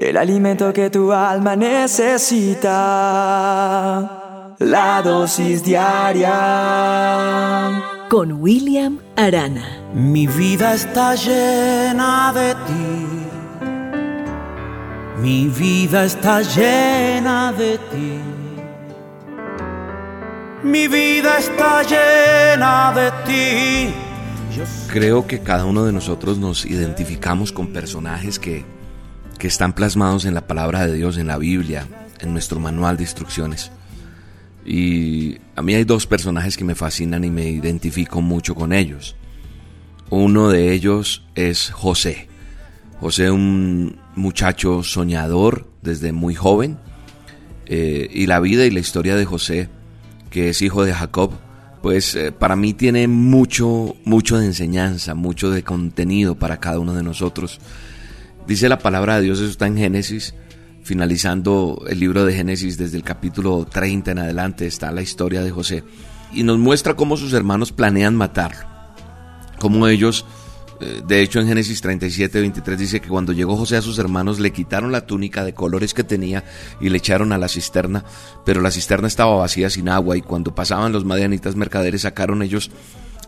el alimento que tu alma necesita, la dosis diaria. Con William Arana. Mi vida está llena de ti. Mi vida está llena de ti. Mi vida está llena de ti. Creo que cada uno de nosotros nos identificamos con personajes que, que están plasmados en la palabra de Dios, en la Biblia, en nuestro manual de instrucciones. Y a mí hay dos personajes que me fascinan y me identifico mucho con ellos. Uno de ellos es José. José, un muchacho soñador desde muy joven. Eh, y la vida y la historia de José, que es hijo de Jacob, pues eh, para mí tiene mucho, mucho de enseñanza, mucho de contenido para cada uno de nosotros. Dice la palabra de Dios, eso está en Génesis, finalizando el libro de Génesis desde el capítulo 30 en adelante está la historia de José y nos muestra cómo sus hermanos planean matarlo, cómo ellos eh, de hecho, en Génesis 37, 23 dice que cuando llegó José a sus hermanos le quitaron la túnica de colores que tenía y le echaron a la cisterna, pero la cisterna estaba vacía sin agua y cuando pasaban los madianitas mercaderes sacaron ellos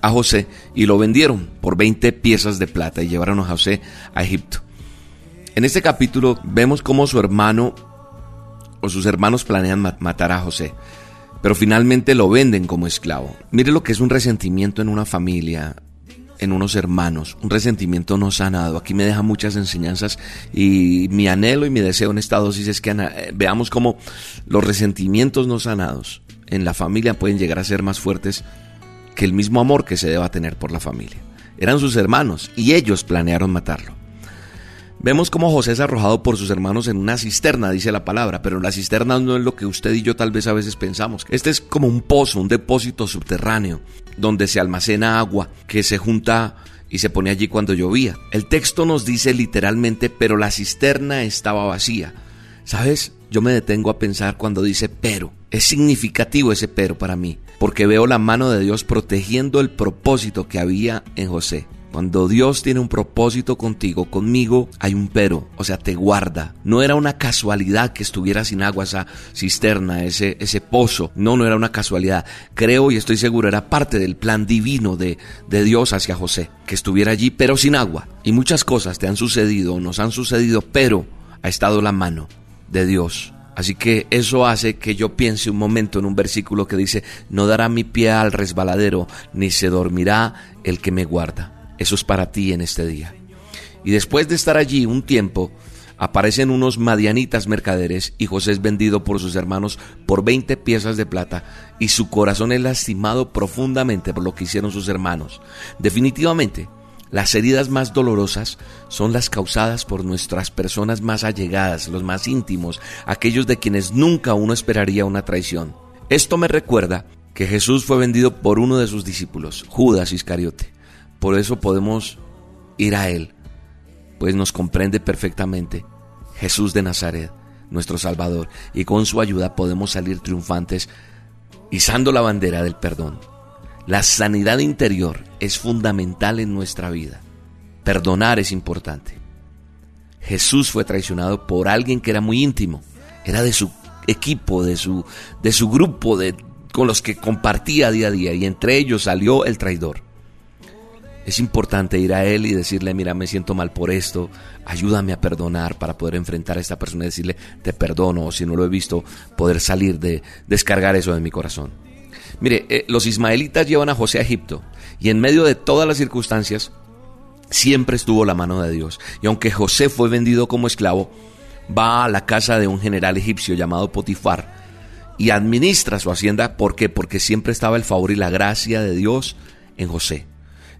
a José y lo vendieron por 20 piezas de plata y llevaron a José a Egipto. En este capítulo vemos cómo su hermano o sus hermanos planean matar a José, pero finalmente lo venden como esclavo. Mire lo que es un resentimiento en una familia, en unos hermanos, un resentimiento no sanado. Aquí me deja muchas enseñanzas y mi anhelo y mi deseo en esta dosis es que eh, veamos cómo los resentimientos no sanados en la familia pueden llegar a ser más fuertes que el mismo amor que se deba tener por la familia. Eran sus hermanos y ellos planearon matarlo. Vemos cómo José es arrojado por sus hermanos en una cisterna, dice la palabra, pero la cisterna no es lo que usted y yo tal vez a veces pensamos. Este es como un pozo, un depósito subterráneo, donde se almacena agua que se junta y se pone allí cuando llovía. El texto nos dice literalmente, pero la cisterna estaba vacía. ¿Sabes? Yo me detengo a pensar cuando dice pero. Es significativo ese pero para mí, porque veo la mano de Dios protegiendo el propósito que había en José. Cuando Dios tiene un propósito contigo, conmigo hay un pero, o sea, te guarda. No era una casualidad que estuviera sin agua esa cisterna, ese, ese pozo. No, no era una casualidad. Creo y estoy seguro, era parte del plan divino de, de Dios hacia José, que estuviera allí, pero sin agua. Y muchas cosas te han sucedido, nos han sucedido, pero ha estado la mano de Dios. Así que eso hace que yo piense un momento en un versículo que dice, no dará mi pie al resbaladero, ni se dormirá el que me guarda. Eso es para ti en este día. Y después de estar allí un tiempo, aparecen unos madianitas mercaderes y José es vendido por sus hermanos por 20 piezas de plata y su corazón es lastimado profundamente por lo que hicieron sus hermanos. Definitivamente, las heridas más dolorosas son las causadas por nuestras personas más allegadas, los más íntimos, aquellos de quienes nunca uno esperaría una traición. Esto me recuerda que Jesús fue vendido por uno de sus discípulos, Judas Iscariote. Por eso podemos ir a Él, pues nos comprende perfectamente Jesús de Nazaret, nuestro Salvador, y con su ayuda podemos salir triunfantes izando la bandera del perdón. La sanidad interior es fundamental en nuestra vida. Perdonar es importante. Jesús fue traicionado por alguien que era muy íntimo, era de su equipo, de su, de su grupo, de, con los que compartía día a día, y entre ellos salió el traidor. Es importante ir a Él y decirle, mira, me siento mal por esto, ayúdame a perdonar para poder enfrentar a esta persona y decirle, te perdono, o si no lo he visto, poder salir de descargar eso de mi corazón. Mire, eh, los ismaelitas llevan a José a Egipto y en medio de todas las circunstancias, siempre estuvo la mano de Dios. Y aunque José fue vendido como esclavo, va a la casa de un general egipcio llamado Potifar y administra su hacienda. ¿Por qué? Porque siempre estaba el favor y la gracia de Dios en José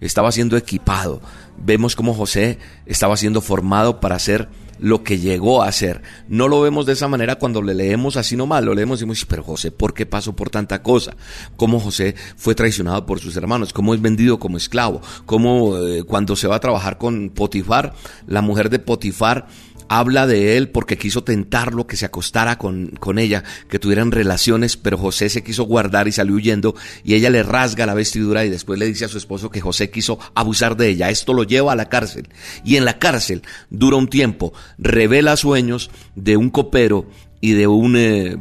estaba siendo equipado. Vemos cómo José estaba siendo formado para hacer lo que llegó a ser. No lo vemos de esa manera cuando le leemos así nomás, lo leemos y decimos, pero José, ¿por qué pasó por tanta cosa? Cómo José fue traicionado por sus hermanos, cómo es vendido como esclavo, cómo eh, cuando se va a trabajar con Potifar, la mujer de Potifar habla de él porque quiso tentarlo, que se acostara con, con, ella, que tuvieran relaciones, pero José se quiso guardar y salió huyendo y ella le rasga la vestidura y después le dice a su esposo que José quiso abusar de ella. Esto lo lleva a la cárcel y en la cárcel dura un tiempo, revela sueños de un copero y de un eh,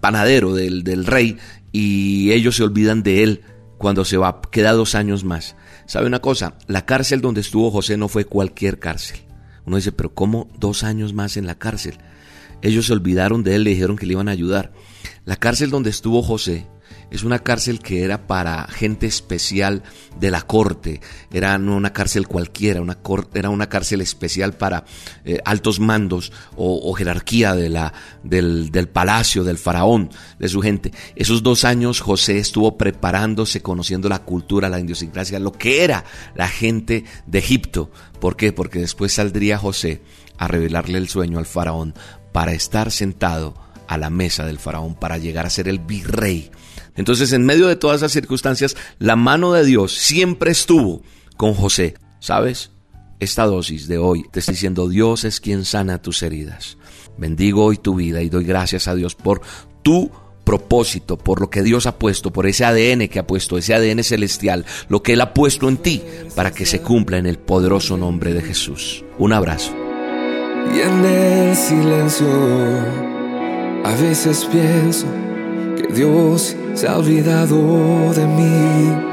panadero del, del rey y ellos se olvidan de él cuando se va, queda dos años más. ¿Sabe una cosa? La cárcel donde estuvo José no fue cualquier cárcel. Uno dice, pero ¿cómo dos años más en la cárcel? Ellos se olvidaron de él, le dijeron que le iban a ayudar. La cárcel donde estuvo José es una cárcel que era para gente especial de la corte, era no una cárcel cualquiera, una era una cárcel especial para eh, altos mandos o, jerarquía de la, del, del, palacio, del faraón, de su gente. Esos dos años José estuvo preparándose, conociendo la cultura, la idiosincrasia, lo que era la gente de Egipto. ¿Por qué? Porque después saldría José a revelarle el sueño al faraón para estar sentado a la mesa del faraón, para llegar a ser el virrey entonces, en medio de todas esas circunstancias, la mano de Dios siempre estuvo con José. ¿Sabes? Esta dosis de hoy te está diciendo, Dios es quien sana tus heridas. Bendigo hoy tu vida y doy gracias a Dios por tu propósito, por lo que Dios ha puesto, por ese ADN que ha puesto, ese ADN celestial, lo que Él ha puesto en ti para que se cumpla en el poderoso nombre de Jesús. Un abrazo. Y en el silencio, a veces pienso Dios se ha olvidado de mí.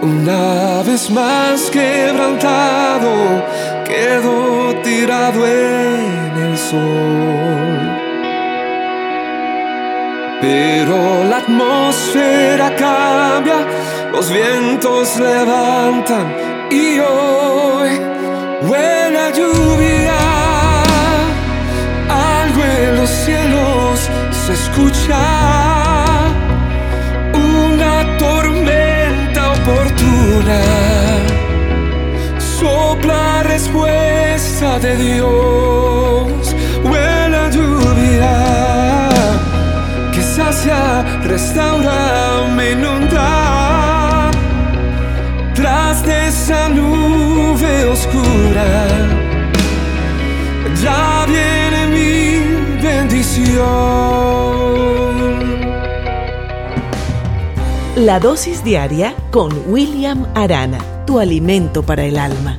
Una vez más quebrantado, quedo tirado en el sol. Pero la atmósfera cambia, los vientos levantan y hoy buena lluvia. Algo en los cielos se escucha. De Dios, buena lluvia que sacia, restaura, me inunda. Tras de esa nube oscura, ya viene mi bendición. La dosis diaria con William Arana, tu alimento para el alma.